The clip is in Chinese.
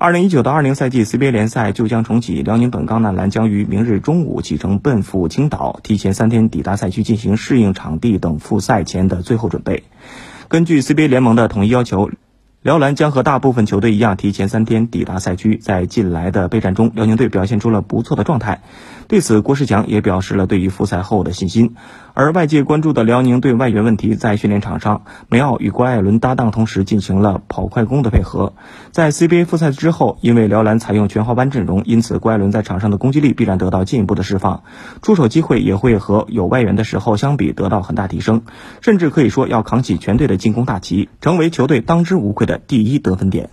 二零一九到二零赛季 CBA 联赛就将重启，辽宁本钢男篮将于明日中午启程奔赴青岛，提前三天抵达赛区进行适应场地等复赛前的最后准备。根据 CBA 联盟的统一要求。辽篮将和大部分球队一样，提前三天抵达赛区。在近来的备战中，辽宁队表现出了不错的状态。对此，郭士强也表示了对于复赛后的信心。而外界关注的辽宁队外援问题，在训练场上，梅奥与郭艾伦搭档，同时进行了跑快攻的配合。在 CBA 复赛之后，因为辽篮采用全华班阵容，因此郭艾伦在场上的攻击力必然得到进一步的释放，出手机会也会和有外援的时候相比得到很大提升，甚至可以说要扛起全队的进攻大旗，成为球队当之无愧的第一得分点。